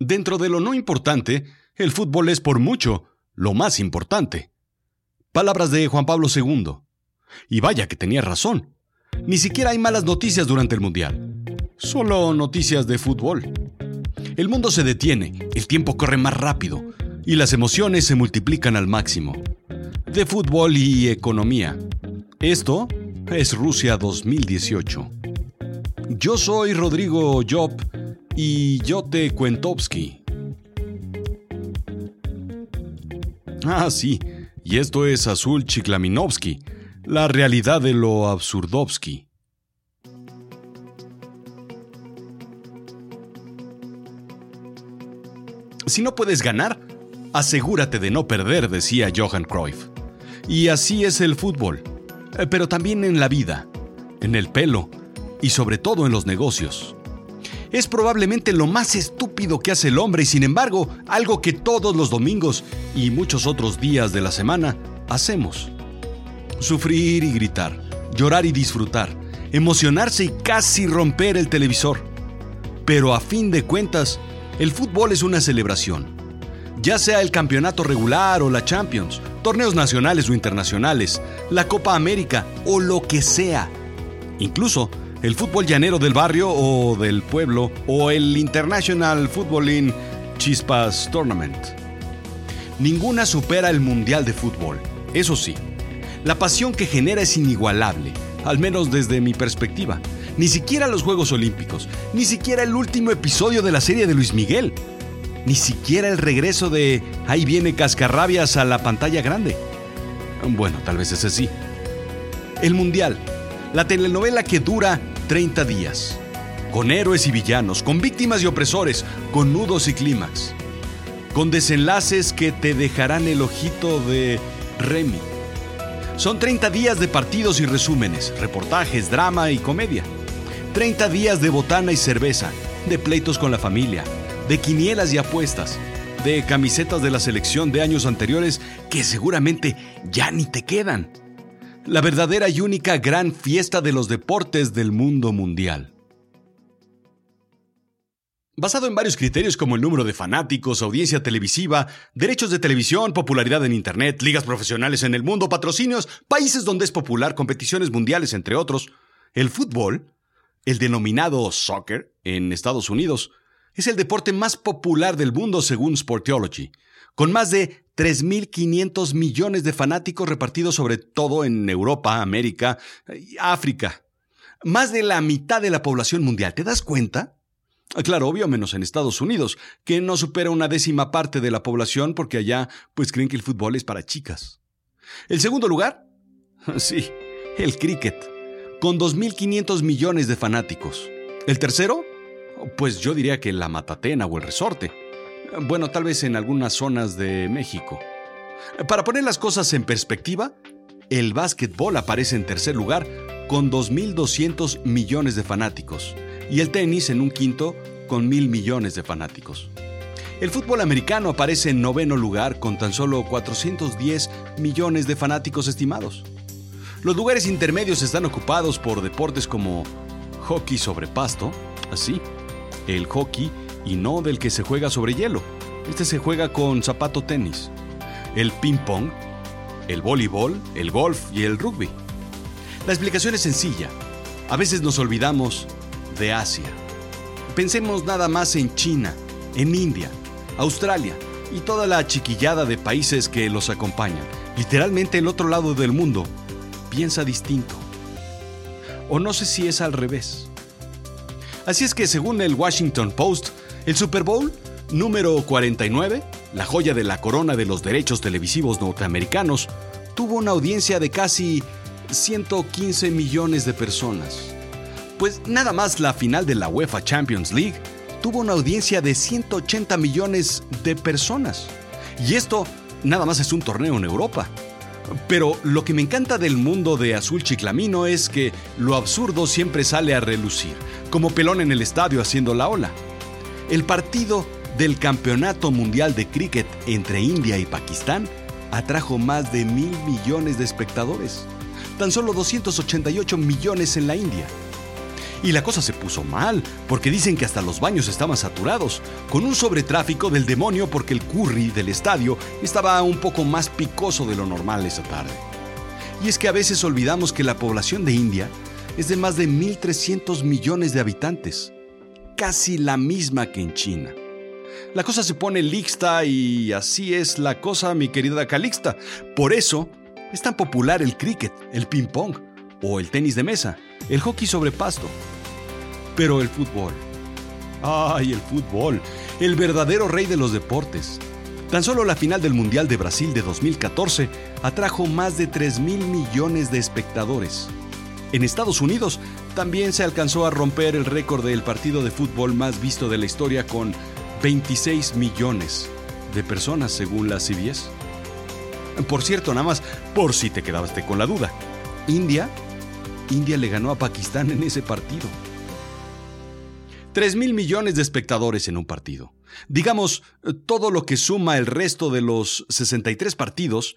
Dentro de lo no importante, el fútbol es por mucho lo más importante. Palabras de Juan Pablo II. Y vaya que tenía razón. Ni siquiera hay malas noticias durante el Mundial. Solo noticias de fútbol. El mundo se detiene, el tiempo corre más rápido y las emociones se multiplican al máximo. De fútbol y economía. Esto es Rusia 2018. Yo soy Rodrigo Job y yo te Kwentovsky. Ah, sí, y esto es Azul Chiklaminovsky, la realidad de lo absurdovsky. Si no puedes ganar, asegúrate de no perder, decía Johan Cruyff. Y así es el fútbol, eh, pero también en la vida, en el pelo y sobre todo en los negocios. Es probablemente lo más estúpido que hace el hombre y sin embargo algo que todos los domingos y muchos otros días de la semana hacemos. Sufrir y gritar, llorar y disfrutar, emocionarse y casi romper el televisor. Pero a fin de cuentas, el fútbol es una celebración. Ya sea el campeonato regular o la Champions, torneos nacionales o internacionales, la Copa América o lo que sea. Incluso el fútbol llanero del barrio o del pueblo o el International Footballing Chispas Tournament. Ninguna supera el Mundial de Fútbol, eso sí. La pasión que genera es inigualable, al menos desde mi perspectiva. Ni siquiera los Juegos Olímpicos, ni siquiera el último episodio de la serie de Luis Miguel, ni siquiera el regreso de Ahí viene Cascarrabias a la pantalla grande. Bueno, tal vez ese sí. El Mundial, la telenovela que dura 30 días, con héroes y villanos, con víctimas y opresores, con nudos y clímax, con desenlaces que te dejarán el ojito de Remy. Son 30 días de partidos y resúmenes, reportajes, drama y comedia. 30 días de botana y cerveza, de pleitos con la familia, de quinielas y apuestas, de camisetas de la selección de años anteriores que seguramente ya ni te quedan la verdadera y única gran fiesta de los deportes del mundo mundial. Basado en varios criterios como el número de fanáticos, audiencia televisiva, derechos de televisión, popularidad en Internet, ligas profesionales en el mundo, patrocinios, países donde es popular, competiciones mundiales, entre otros, el fútbol, el denominado soccer en Estados Unidos, es el deporte más popular del mundo según Sportiology, con más de 3.500 millones de fanáticos repartidos sobre todo en Europa, América y África. Más de la mitad de la población mundial. ¿Te das cuenta? Ah, claro, obvio, menos en Estados Unidos, que no supera una décima parte de la población porque allá pues creen que el fútbol es para chicas. ¿El segundo lugar? Sí, el cricket, con 2.500 millones de fanáticos. ¿El tercero? Pues yo diría que la Matatena o el Resorte. Bueno, tal vez en algunas zonas de México. Para poner las cosas en perspectiva, el básquetbol aparece en tercer lugar con 2.200 millones de fanáticos y el tenis en un quinto con mil millones de fanáticos. El fútbol americano aparece en noveno lugar con tan solo 410 millones de fanáticos estimados. Los lugares intermedios están ocupados por deportes como hockey sobre pasto, así, el hockey y no del que se juega sobre hielo. Este se juega con zapato tenis. El ping-pong, el voleibol, el golf y el rugby. La explicación es sencilla. A veces nos olvidamos de Asia. Pensemos nada más en China, en India, Australia y toda la chiquillada de países que los acompañan. Literalmente el otro lado del mundo piensa distinto. O no sé si es al revés. Así es que según el Washington Post, el Super Bowl número 49, la joya de la corona de los derechos televisivos norteamericanos, tuvo una audiencia de casi 115 millones de personas. Pues nada más la final de la UEFA Champions League tuvo una audiencia de 180 millones de personas. Y esto nada más es un torneo en Europa. Pero lo que me encanta del mundo de Azul Chiclamino es que lo absurdo siempre sale a relucir, como pelón en el estadio haciendo la ola. El partido del Campeonato Mundial de Cricket entre India y Pakistán atrajo más de mil millones de espectadores, tan solo 288 millones en la India. Y la cosa se puso mal, porque dicen que hasta los baños estaban saturados, con un sobretráfico del demonio porque el curry del estadio estaba un poco más picoso de lo normal esa tarde. Y es que a veces olvidamos que la población de India es de más de 1.300 millones de habitantes, casi la misma que en China. La cosa se pone lixta y así es la cosa, mi querida Calixta. Por eso es tan popular el cricket, el ping-pong o el tenis de mesa, el hockey sobre pasto. Pero el fútbol. ¡Ay, el fútbol! El verdadero rey de los deportes. Tan solo la final del Mundial de Brasil de 2014 atrajo más de 3 mil millones de espectadores. En Estados Unidos también se alcanzó a romper el récord del partido de fútbol más visto de la historia con 26 millones de personas según la CBS. Por cierto, nada más por si te quedaste con la duda. India, India le ganó a Pakistán en ese partido. 3 mil millones de espectadores en un partido. Digamos, todo lo que suma el resto de los 63 partidos,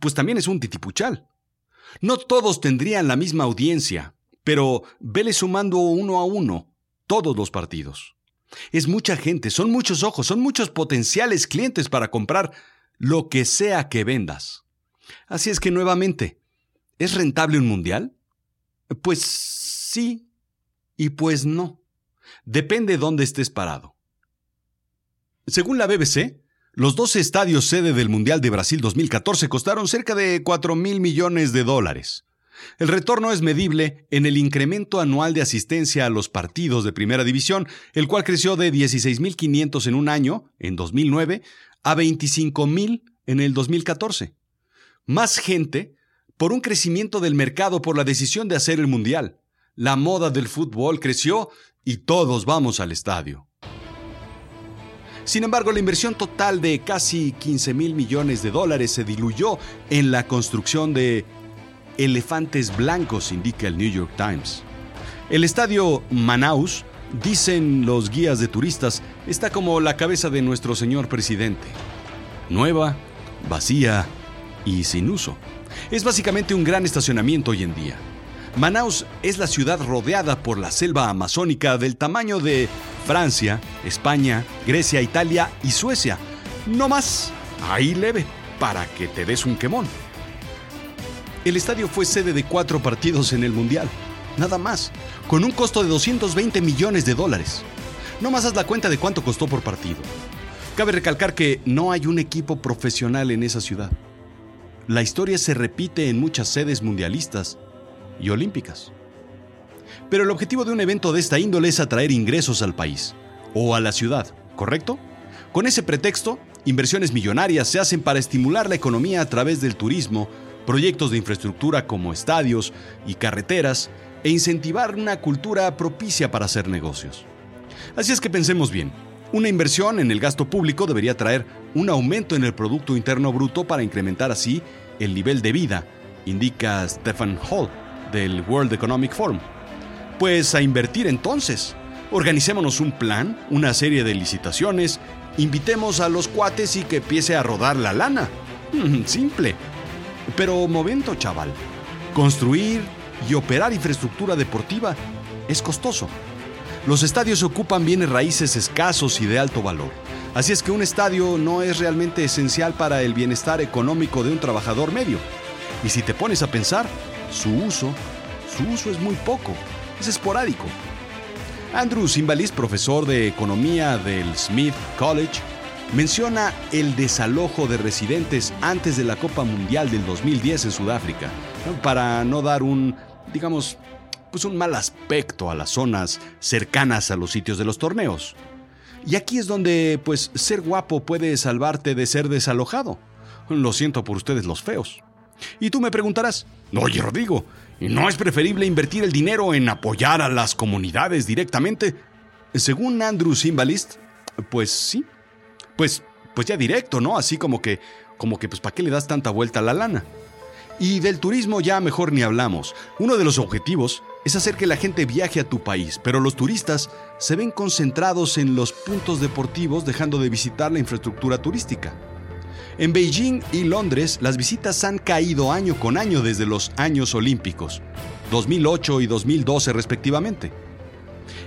pues también es un titipuchal. No todos tendrían la misma audiencia, pero vele sumando uno a uno todos los partidos. Es mucha gente, son muchos ojos, son muchos potenciales clientes para comprar lo que sea que vendas. Así es que nuevamente, ¿es rentable un mundial? Pues sí y pues no. Depende dónde estés parado. Según la BBC, los 12 estadios sede del Mundial de Brasil 2014 costaron cerca de 4 mil millones de dólares. El retorno es medible en el incremento anual de asistencia a los partidos de primera división, el cual creció de 16.500 en un año, en 2009, a 25.000 en el 2014. Más gente por un crecimiento del mercado por la decisión de hacer el Mundial. La moda del fútbol creció y todos vamos al estadio. Sin embargo, la inversión total de casi 15 mil millones de dólares se diluyó en la construcción de elefantes blancos, indica el New York Times. El estadio Manaus, dicen los guías de turistas, está como la cabeza de nuestro señor presidente. Nueva, vacía y sin uso. Es básicamente un gran estacionamiento hoy en día. Manaus es la ciudad rodeada por la selva amazónica del tamaño de Francia, España, Grecia, Italia y Suecia. No más, ahí leve, para que te des un quemón. El estadio fue sede de cuatro partidos en el Mundial, nada más, con un costo de 220 millones de dólares. No más haz la cuenta de cuánto costó por partido. Cabe recalcar que no hay un equipo profesional en esa ciudad. La historia se repite en muchas sedes mundialistas y olímpicas. Pero el objetivo de un evento de esta índole es atraer ingresos al país o a la ciudad, ¿correcto? Con ese pretexto, inversiones millonarias se hacen para estimular la economía a través del turismo, proyectos de infraestructura como estadios y carreteras e incentivar una cultura propicia para hacer negocios. Así es que pensemos bien, una inversión en el gasto público debería traer un aumento en el Producto Interno Bruto para incrementar así el nivel de vida, indica Stephen Hall del World Economic Forum. Pues a invertir entonces. Organicémonos un plan, una serie de licitaciones, invitemos a los cuates y que empiece a rodar la lana. Simple. Pero momento, chaval. Construir y operar infraestructura deportiva es costoso. Los estadios ocupan bienes raíces escasos y de alto valor. Así es que un estadio no es realmente esencial para el bienestar económico de un trabajador medio. Y si te pones a pensar, su uso, su uso es muy poco, es esporádico. Andrew Simbalis, profesor de economía del Smith College, menciona el desalojo de residentes antes de la Copa Mundial del 2010 en Sudáfrica, para no dar un, digamos, pues un mal aspecto a las zonas cercanas a los sitios de los torneos. Y aquí es donde, pues, ser guapo puede salvarte de ser desalojado. Lo siento por ustedes los feos. Y tú me preguntarás, oye Rodrigo, ¿no es preferible invertir el dinero en apoyar a las comunidades directamente? Según Andrew Simbalist, pues sí, pues, pues ya directo, ¿no? Así como que, como que, pues, ¿para qué le das tanta vuelta a la lana? Y del turismo ya mejor ni hablamos. Uno de los objetivos es hacer que la gente viaje a tu país, pero los turistas se ven concentrados en los puntos deportivos dejando de visitar la infraestructura turística. En Beijing y Londres las visitas han caído año con año desde los años olímpicos, 2008 y 2012 respectivamente.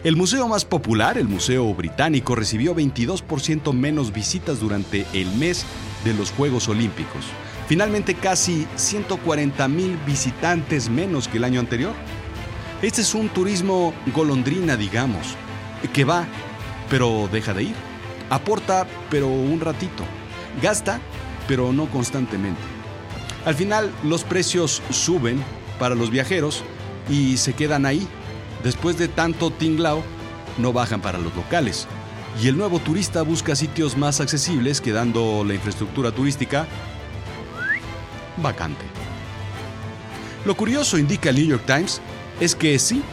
El museo más popular, el Museo Británico, recibió 22% menos visitas durante el mes de los Juegos Olímpicos. Finalmente casi 140 mil visitantes menos que el año anterior. Este es un turismo golondrina, digamos, que va, pero deja de ir. Aporta, pero un ratito. Gasta, pero no constantemente. Al final, los precios suben para los viajeros y se quedan ahí. Después de tanto tinglao, no bajan para los locales. Y el nuevo turista busca sitios más accesibles, quedando la infraestructura turística vacante. Lo curioso, indica el New York Times, es que sí,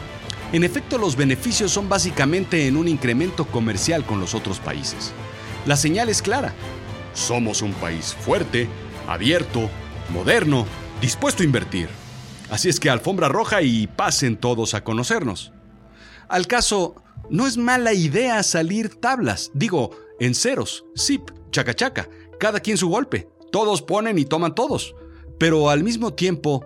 en efecto los beneficios son básicamente en un incremento comercial con los otros países. La señal es clara. Somos un país fuerte, abierto, moderno, dispuesto a invertir. Así es que alfombra roja y pasen todos a conocernos. Al caso, no es mala idea salir tablas, digo, en ceros, zip, chaca chaca, cada quien su golpe. Todos ponen y toman todos. Pero al mismo tiempo,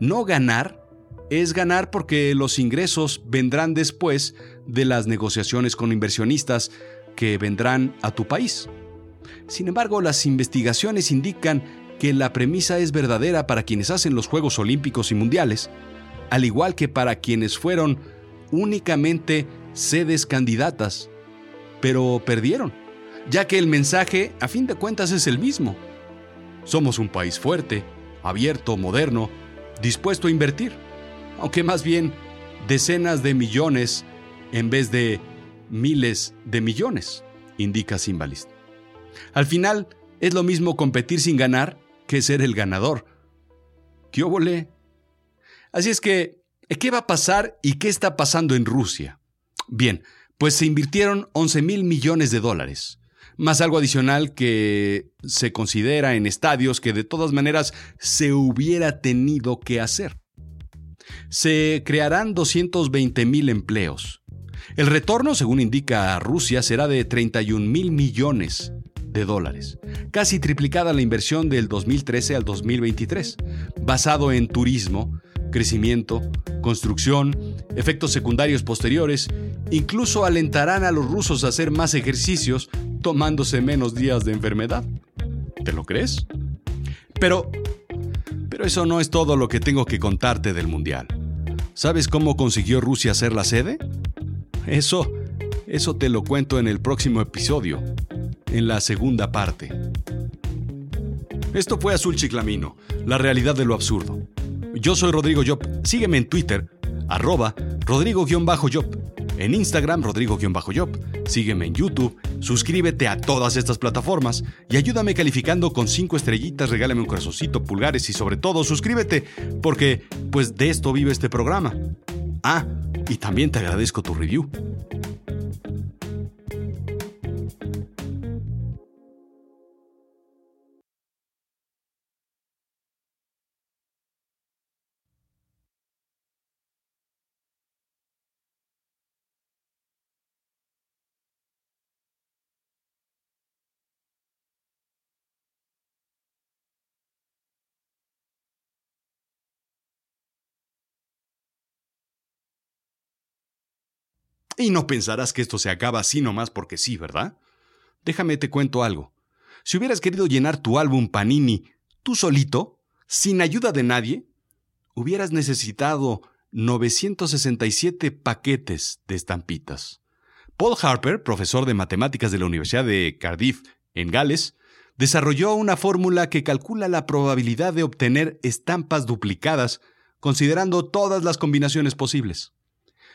no ganar es ganar porque los ingresos vendrán después de las negociaciones con inversionistas que vendrán a tu país. Sin embargo, las investigaciones indican que la premisa es verdadera para quienes hacen los Juegos Olímpicos y Mundiales, al igual que para quienes fueron únicamente sedes candidatas, pero perdieron, ya que el mensaje a fin de cuentas es el mismo. Somos un país fuerte, abierto, moderno, dispuesto a invertir, aunque más bien decenas de millones en vez de miles de millones, indica Simbalist. Al final, es lo mismo competir sin ganar que ser el ganador. ¿Qué óvole? Así es que, ¿qué va a pasar y qué está pasando en Rusia? Bien, pues se invirtieron 11 mil millones de dólares más algo adicional que se considera en estadios que de todas maneras se hubiera tenido que hacer. Se crearán 220 mil empleos. El retorno, según indica Rusia, será de 31 mil millones de dólares, casi triplicada la inversión del 2013 al 2023, basado en turismo, crecimiento, construcción, efectos secundarios posteriores, incluso alentarán a los rusos a hacer más ejercicios tomándose menos días de enfermedad. ¿Te lo crees? Pero... Pero eso no es todo lo que tengo que contarte del Mundial. ¿Sabes cómo consiguió Rusia ser la sede? Eso... Eso te lo cuento en el próximo episodio, en la segunda parte. Esto fue Azul Chiclamino, la realidad de lo absurdo. Yo soy Rodrigo Job. Sígueme en Twitter, arroba Rodrigo-Job. En Instagram, Rodrigo-Job. Sígueme en YouTube, suscríbete a todas estas plataformas y ayúdame calificando con 5 estrellitas, regálame un corazoncito, pulgares y sobre todo suscríbete, porque pues de esto vive este programa. Ah, y también te agradezco tu review. Y no pensarás que esto se acaba así nomás porque sí, ¿verdad? Déjame te cuento algo. Si hubieras querido llenar tu álbum Panini tú solito, sin ayuda de nadie, hubieras necesitado 967 paquetes de estampitas. Paul Harper, profesor de matemáticas de la Universidad de Cardiff, en Gales, desarrolló una fórmula que calcula la probabilidad de obtener estampas duplicadas considerando todas las combinaciones posibles.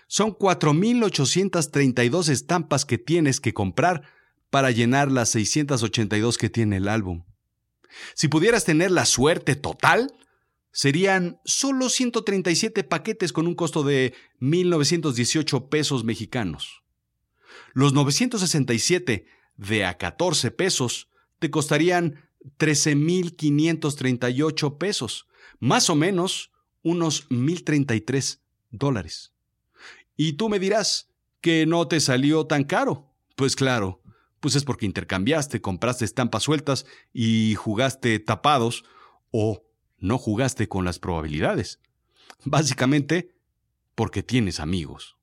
Son 4.832 estampas que tienes que comprar para llenar las 682 que tiene el álbum. Si pudieras tener la suerte total, serían solo 137 paquetes con un costo de 1.918 pesos mexicanos. Los 967 de a 14 pesos te costarían 13.538 pesos, más o menos unos 1.033 dólares. Y tú me dirás que no te salió tan caro. Pues claro, pues es porque intercambiaste, compraste estampas sueltas y jugaste tapados o no jugaste con las probabilidades. Básicamente porque tienes amigos.